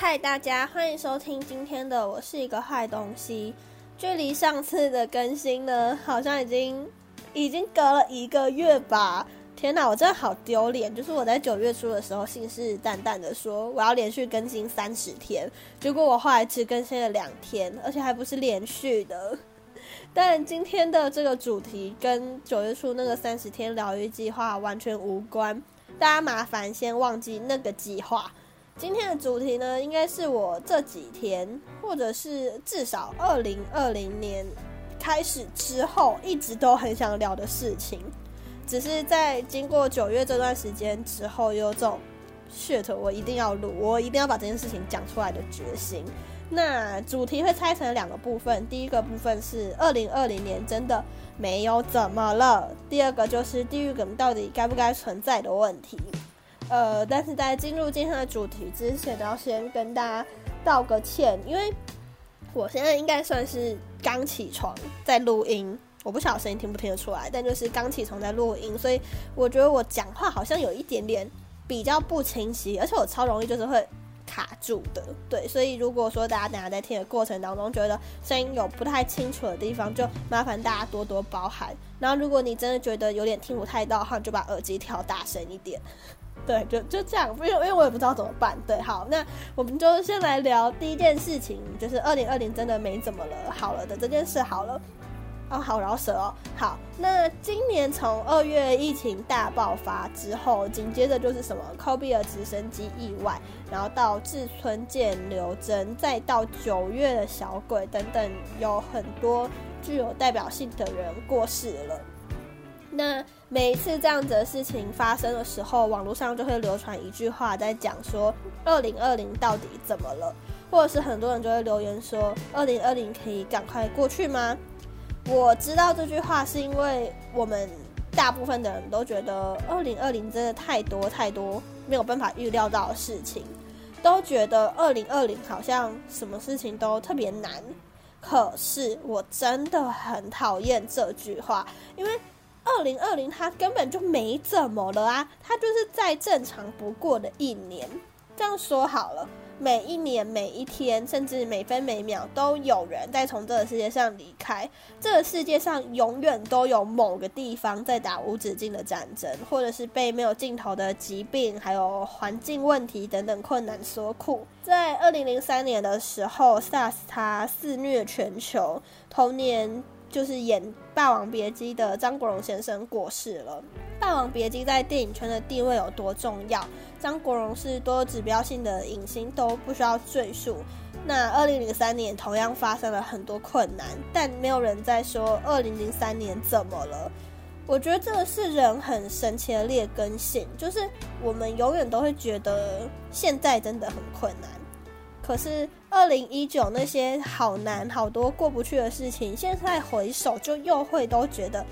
嗨，大家欢迎收听今天的《我是一个坏东西》。距离上次的更新呢，好像已经已经隔了一个月吧。天哪，我真的好丢脸！就是我在九月初的时候信誓旦旦的说我要连续更新三十天，结果我后来只更新了两天，而且还不是连续的。但今天的这个主题跟九月初那个三十天疗愈计划完全无关，大家麻烦先忘记那个计划。今天的主题呢，应该是我这几天，或者是至少二零二零年开始之后，一直都很想聊的事情。只是在经过九月这段时间之后，有种 shit，我一定要录，我一定要把这件事情讲出来的决心。那主题会拆成两个部分，第一个部分是二零二零年真的没有怎么了，第二个就是地狱梗到底该不该存在的问题。呃，但是在进入今天的主题之前，要先跟大家道个歉，因为我现在应该算是刚起床在录音，我不晓得声音听不听得出来，但就是刚起床在录音，所以我觉得我讲话好像有一点点比较不清晰，而且我超容易就是会卡住的，对，所以如果说大家等下在听的过程当中觉得声音有不太清楚的地方，就麻烦大家多多包涵。然后如果你真的觉得有点听不太到的话，就把耳机调大声一点。对，就就这样，因为因为我也不知道怎么办。对，好，那我们就先来聊第一件事情，就是二零二零真的没怎么了，好了的这件事好了。哦，好饶舌哦。好，那今年从二月疫情大爆发之后，紧接着就是什么科比的直升机意外，然后到志村健刘真，再到九月的小鬼等等，有很多具有代表性的人过世了。那每一次这样子的事情发生的时候，网络上就会流传一句话，在讲说二零二零到底怎么了，或者是很多人就会留言说二零二零可以赶快过去吗？我知道这句话是因为我们大部分的人都觉得二零二零真的太多太多没有办法预料到的事情，都觉得二零二零好像什么事情都特别难。可是我真的很讨厌这句话，因为。二零二零，它根本就没怎么了啊！它就是再正常不过的一年。这样说好了，每一年、每一天，甚至每分每秒，都有人在从这个世界上离开。这个世界上永远都有某个地方在打无止境的战争，或者是被没有尽头的疾病、还有环境问题等等困难所苦。在二零零三年的时候，SARS 它肆虐全球，同年。就是演《霸王别姬》的张国荣先生过世了。《霸王别姬》在电影圈的地位有多重要？张国荣是多指标性的影星，都不需要赘述。那二零零三年同样发生了很多困难，但没有人在说二零零三年怎么了。我觉得这个是人很神奇的劣根性，就是我们永远都会觉得现在真的很困难。可是二零一九那些好难好多过不去的事情，现在回首就又会都觉得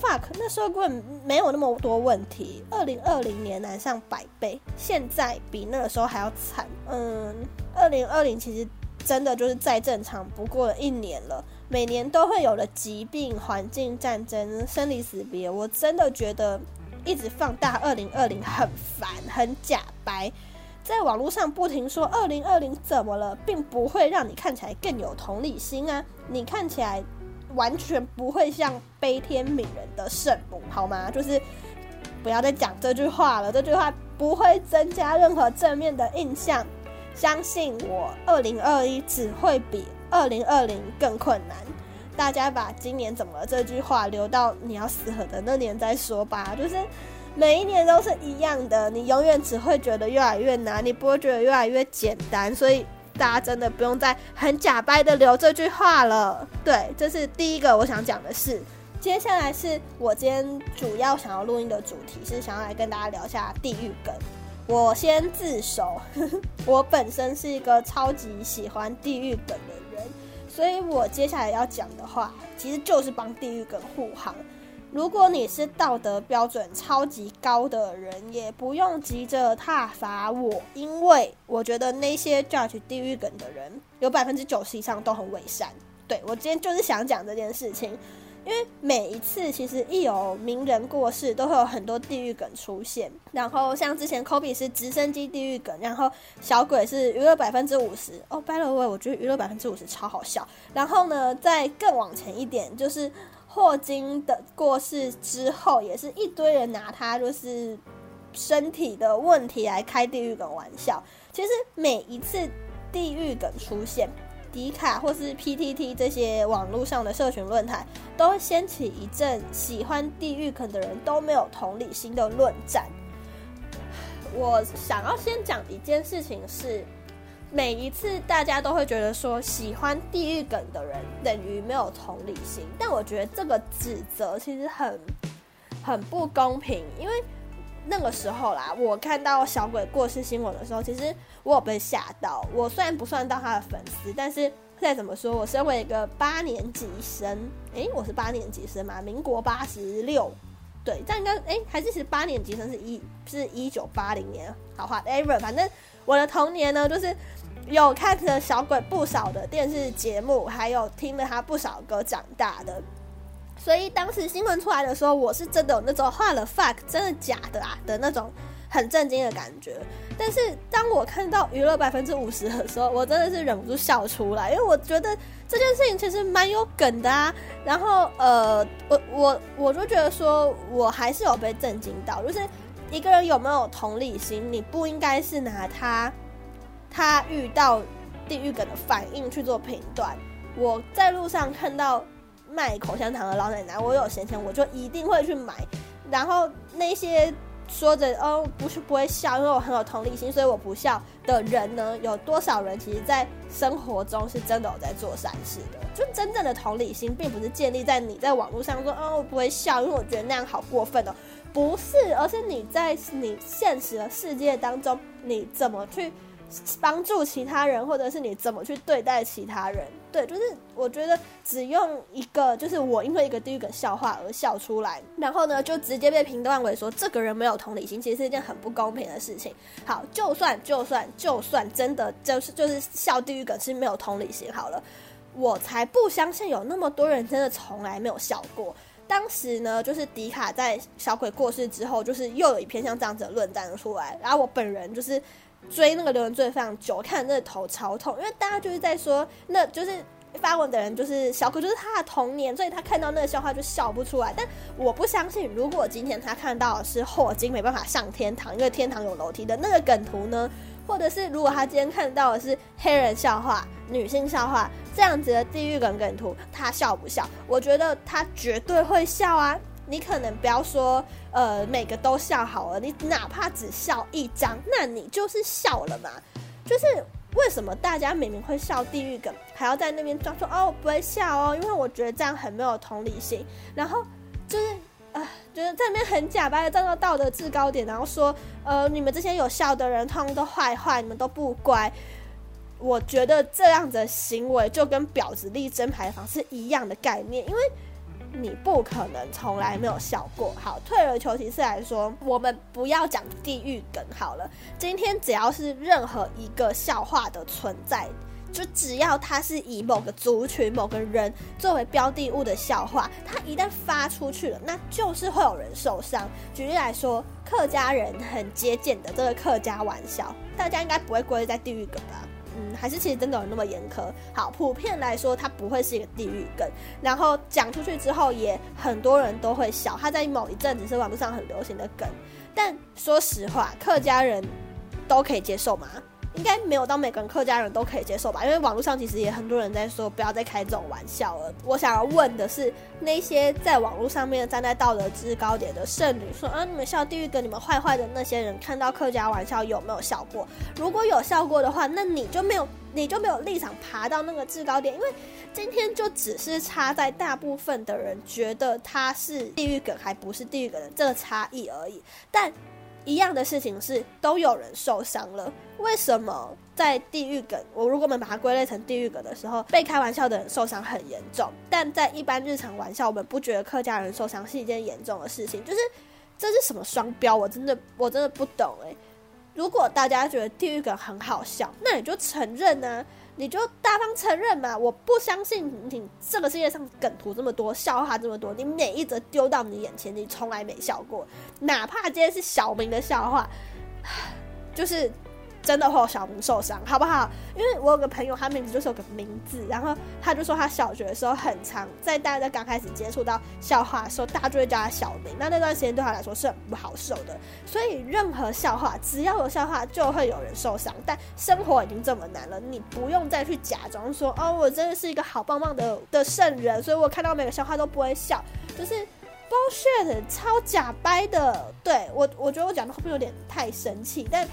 ，fuck，那时候根本没有那么多问题。二零二零年难上百倍，现在比那个时候还要惨。嗯，二零二零其实真的就是再正常不过了一年了，每年都会有的疾病、环境、战争、生离死别，我真的觉得一直放大二零二零很烦，很假白。在网络上不停说二零二零怎么了，并不会让你看起来更有同理心啊！你看起来完全不会像悲天悯人的圣母，好吗？就是不要再讲这句话了，这句话不会增加任何正面的印象。相信我，二零二一只会比二零二零更困难。大家把今年怎么了这句话留到你要死的那年再说吧，就是。每一年都是一样的，你永远只会觉得越来越难，你不会觉得越来越简单。所以大家真的不用再很假掰的留这句话了。对，这是第一个我想讲的事。接下来是我今天主要想要录音的主题，是想要来跟大家聊一下地狱梗。我先自首，我本身是一个超级喜欢地狱梗的人，所以我接下来要讲的话，其实就是帮地狱梗护航。如果你是道德标准超级高的人，也不用急着挞伐我，因为我觉得那些 judge 地狱梗的人，有百分之九十以上都很伪善。对我今天就是想讲这件事情，因为每一次其实一有名人过世，都会有很多地狱梗出现。然后像之前 Kobe 是直升机地狱梗，然后小鬼是娱乐百分之五十。哦，By the way，我觉得娱乐百分之五十超好笑。然后呢，再更往前一点，就是霍金的过世之后，也是一堆人拿他就是身体的问题来开地狱梗玩笑。其实每一次地狱梗出现。迪卡或是 PTT 这些网络上的社群论坛，都会掀起一阵喜欢地狱梗的人都没有同理心的论战。我想要先讲一件事情是，每一次大家都会觉得说喜欢地狱梗的人等于没有同理心，但我觉得这个指责其实很很不公平，因为。那个时候啦，我看到小鬼过世新闻的时候，其实我有被吓到。我虽然不算到他的粉丝，但是再怎么说，我身为一个八年级生，诶，我是八年级生嘛，民国八十六，对，但应该诶，还是其实八年级生是一是一九八零年，好话 ever，反正我的童年呢，就是有看着小鬼不少的电视节目，还有听了他不少歌长大的。所以当时新闻出来的时候，我是真的有那种画了 fuck 真的假的啊的那种很震惊的感觉。但是当我看到娱乐百分之五十的时候，我真的是忍不住笑出来，因为我觉得这件事情其实蛮有梗的啊。然后呃，我我我就觉得说，我还是有被震惊到，就是一个人有没有同理心，你不应该是拿他他遇到地狱梗的反应去做评断。我在路上看到。卖口香糖的老奶奶，我有闲钱，我就一定会去买。然后那些说着哦，不是不会笑，因为我很有同理心，所以我不笑的人呢，有多少人其实在生活中是真的有在做善事的？就真正的同理心，并不是建立在你在网络上说哦，我不会笑，因为我觉得那样好过分哦，不是，而是你在你现实的世界当中，你怎么去帮助其他人，或者是你怎么去对待其他人。对，就是我觉得只用一个，就是我因为一个地狱梗笑话而笑出来，然后呢，就直接被评断为说这个人没有同理心，其实是一件很不公平的事情。好，就算就算就算真的就是就是笑地狱梗是没有同理心，好了，我才不相信有那么多人真的从来没有笑过。当时呢，就是迪卡在小鬼过世之后，就是又有一篇像这样子的论战出来，然后我本人就是。追那个留言追非常久，看那头超痛，因为大家就是在说，那就是发文的人就是小可，就是他的童年，所以他看到那个笑话就笑不出来。但我不相信，如果今天他看到的是霍金没办法上天堂，因为天堂有楼梯的那个梗图呢，或者是如果他今天看到的是黑人笑话、女性笑话这样子的地狱梗梗图，他笑不笑？我觉得他绝对会笑啊。你可能不要说，呃，每个都笑好了，你哪怕只笑一张，那你就是笑了嘛。就是为什么大家明明会笑地狱梗，还要在那边装说哦，我不会笑哦，因为我觉得这样很没有同理心。然后就是啊，就是在那边很假白的站到道德制高点，然后说，呃，你们这些有笑的人，通通都坏坏，你们都不乖。我觉得这样的行为就跟婊子立真牌坊是一样的概念，因为。你不可能从来没有笑过。好，退而求其次来说，我们不要讲地狱梗好了。今天只要是任何一个笑话的存在，就只要它是以某个族群、某个人作为标的物的笑话，它一旦发出去了，那就是会有人受伤。举例来说，客家人很接见的这个客家玩笑，大家应该不会归在地狱梗吧？嗯，还是其实真的有那么严苛。好，普遍来说，它不会是一个地域梗。然后讲出去之后，也很多人都会笑。它在某一阵子是网络上很流行的梗。但说实话，客家人都可以接受吗？应该没有到每个人客家人都可以接受吧，因为网络上其实也很多人在说不要再开这种玩笑了。我想要问的是，那些在网络上面站在道德制高点的剩女说啊，你们笑地狱梗，你们坏坏的那些人，看到客家玩笑有没有笑过？如果有笑过的话，那你就没有，你就没有立场爬到那个制高点，因为今天就只是差在大部分的人觉得他是地狱梗，还不是地狱梗的这个差异而已。但一样的事情是，都有人受伤了。为什么在地狱梗，我如果我们把它归类成地狱梗的时候，被开玩笑的人受伤很严重，但在一般日常玩笑，我们不觉得客家人受伤是一件严重的事情？就是这是什么双标？我真的我真的不懂诶。如果大家觉得地狱梗很好笑，那你就承认啊，你就大方承认嘛。我不相信你这个世界上梗图这么多，笑话这么多，你每一则丢到你眼前，你从来没笑过，哪怕今天是小明的笑话，就是。真的会有小明受伤，好不好？因为我有个朋友，他名字就是有个名字，然后他就说他小学的时候很长，在大家刚开始接触到笑话的时候，大家就会叫他小明。那那段时间对他来说是很不好受的。所以任何笑话，只要有笑话，就会有人受伤。但生活已经这么难了，你不用再去假装说哦，我真的是一个好棒棒的的圣人，所以我看到每个笑话都不会笑，就是 bullshit，超假掰的。对我，我觉得我讲的会不会有点太生气？但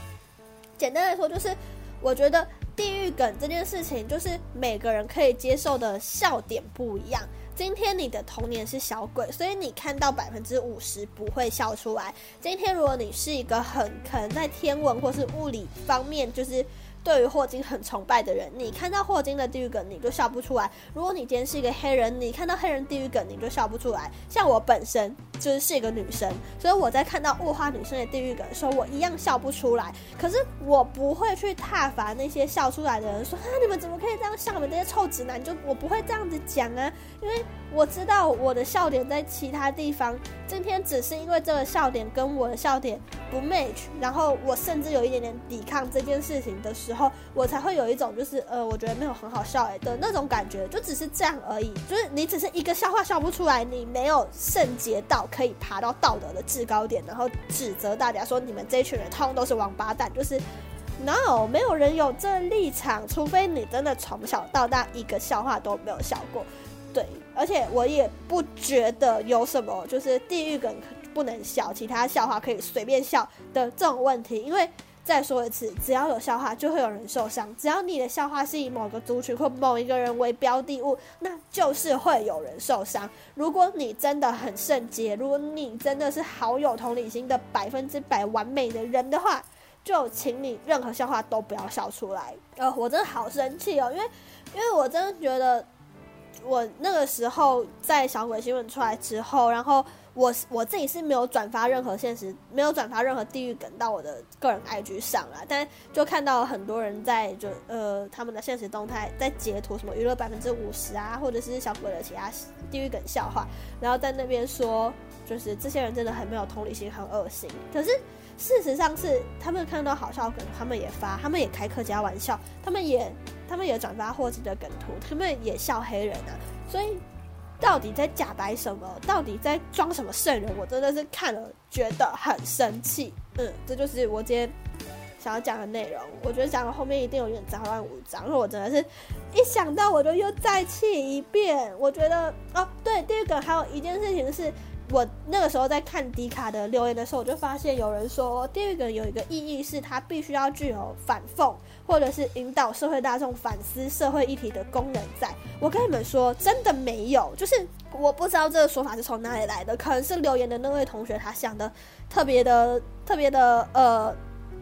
简单来说，就是我觉得地狱梗这件事情，就是每个人可以接受的笑点不一样。今天你的童年是小鬼，所以你看到百分之五十不会笑出来。今天如果你是一个很可能在天文或是物理方面，就是对于霍金很崇拜的人，你看到霍金的地狱梗你就笑不出来。如果你今天是一个黑人，你看到黑人地狱梗你就笑不出来。像我本身。就是是一个女生，所以我在看到物化女生的地狱梗的时候，我一样笑不出来。可是我不会去挞伐那些笑出来的人，说啊你们怎么可以这样笑？你们这些臭直男！就我不会这样子讲啊，因为我知道我的笑点在其他地方。今天只是因为这个笑点跟我的笑点不 match，然后我甚至有一点点抵抗这件事情的时候，然后我才会有一种就是呃，我觉得没有很好笑哎的那种感觉，就只是这样而已。就是你只是一个笑话笑不出来，你没有圣洁到。可以爬到道德的制高点，然后指责大家说你们这群人通通都是王八蛋，就是 no，没有人有这立场，除非你真的从小到大一个笑话都没有笑过。对，而且我也不觉得有什么就是地狱梗不能笑，其他笑话可以随便笑的这种问题，因为。再说一次，只要有笑话，就会有人受伤。只要你的笑话是以某个族群或某一个人为标的物，那就是会有人受伤。如果你真的很圣洁，如果你真的是好有同理心的百分之百完美的人的话，就请你任何笑话都不要笑出来。呃，我真的好生气哦，因为因为我真的觉得，我那个时候在小鬼新闻出来之后，然后。我我自己是没有转发任何现实，没有转发任何地狱梗到我的个人 IG 上啊，但就看到很多人在就呃他们的现实动态在截图什么娱乐百分之五十啊，或者是小鬼的其他地狱梗笑话，然后在那边说就是这些人真的很没有同理心，很恶心。可是事实上是他们看到好笑梗，他们也发，他们也开客家玩笑，他们也他们也转发霍金的梗图，他们也笑黑人啊，所以。到底在假白什么？到底在装什么圣人？我真的是看了觉得很生气。嗯，这就是我今天想要讲的内容。我觉得讲到后面一定有点杂乱无章，因为我真的是一想到我就又再气一遍。我觉得哦，对，第二个还有一件事情是。我那个时候在看迪卡的留言的时候，我就发现有人说，第二个有一个意义是它必须要具有反讽，或者是引导社会大众反思社会议题的功能。在我跟你们说，真的没有，就是我不知道这个说法是从哪里来的，可能是留言的那位同学他想的特别的、特别的呃。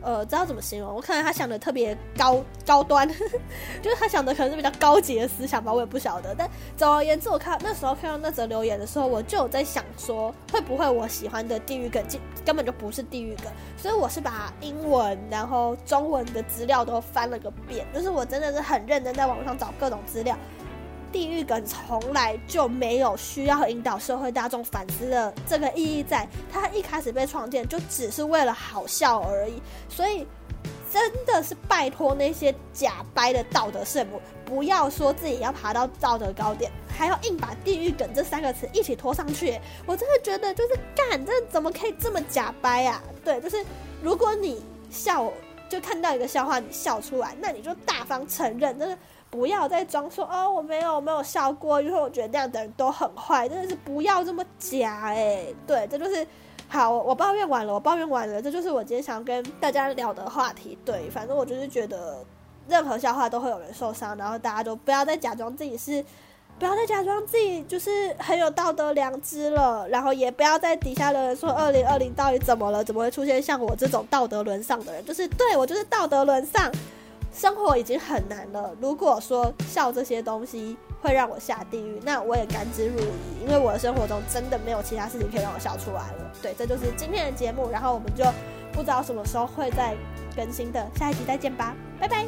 呃，知道怎么形容？我看他想的特别高高端，就是他想的可能是比较高级的思想吧，我也不晓得。但总而言之，我看那时候看到那则留言的时候，我就有在想说，会不会我喜欢的地狱梗根本就不是地狱梗？所以我是把英文然后中文的资料都翻了个遍，就是我真的是很认真在网上找各种资料。地狱梗从来就没有需要引导社会大众反思的这个意义，在它一开始被创建就只是为了好笑而已。所以真的是拜托那些假掰的道德圣母，不要说自己要爬到道德高点，还要硬把地狱梗这三个词一起拖上去。我真的觉得就是干，这怎么可以这么假掰啊？对，就是如果你笑，就看到一个笑话你笑出来，那你就大方承认，真的。不要再装说哦，我没有没有笑过，因为我觉得那样的人都很坏，真的是不要这么假哎。对，这就是好，我抱怨完了，我抱怨完了，这就是我今天想跟大家聊的话题。对，反正我就是觉得任何笑话都会有人受伤，然后大家都不要再假装自己是，不要再假装自己就是很有道德良知了，然后也不要在底下的人说二零二零到底怎么了，怎么会出现像我这种道德沦丧的人？就是对我就是道德沦丧。生活已经很难了，如果说笑这些东西会让我下地狱，那我也甘之如饴，因为我的生活中真的没有其他事情可以让我笑出来了。对，这就是今天的节目，然后我们就不知道什么时候会再更新的，下一集再见吧，拜拜。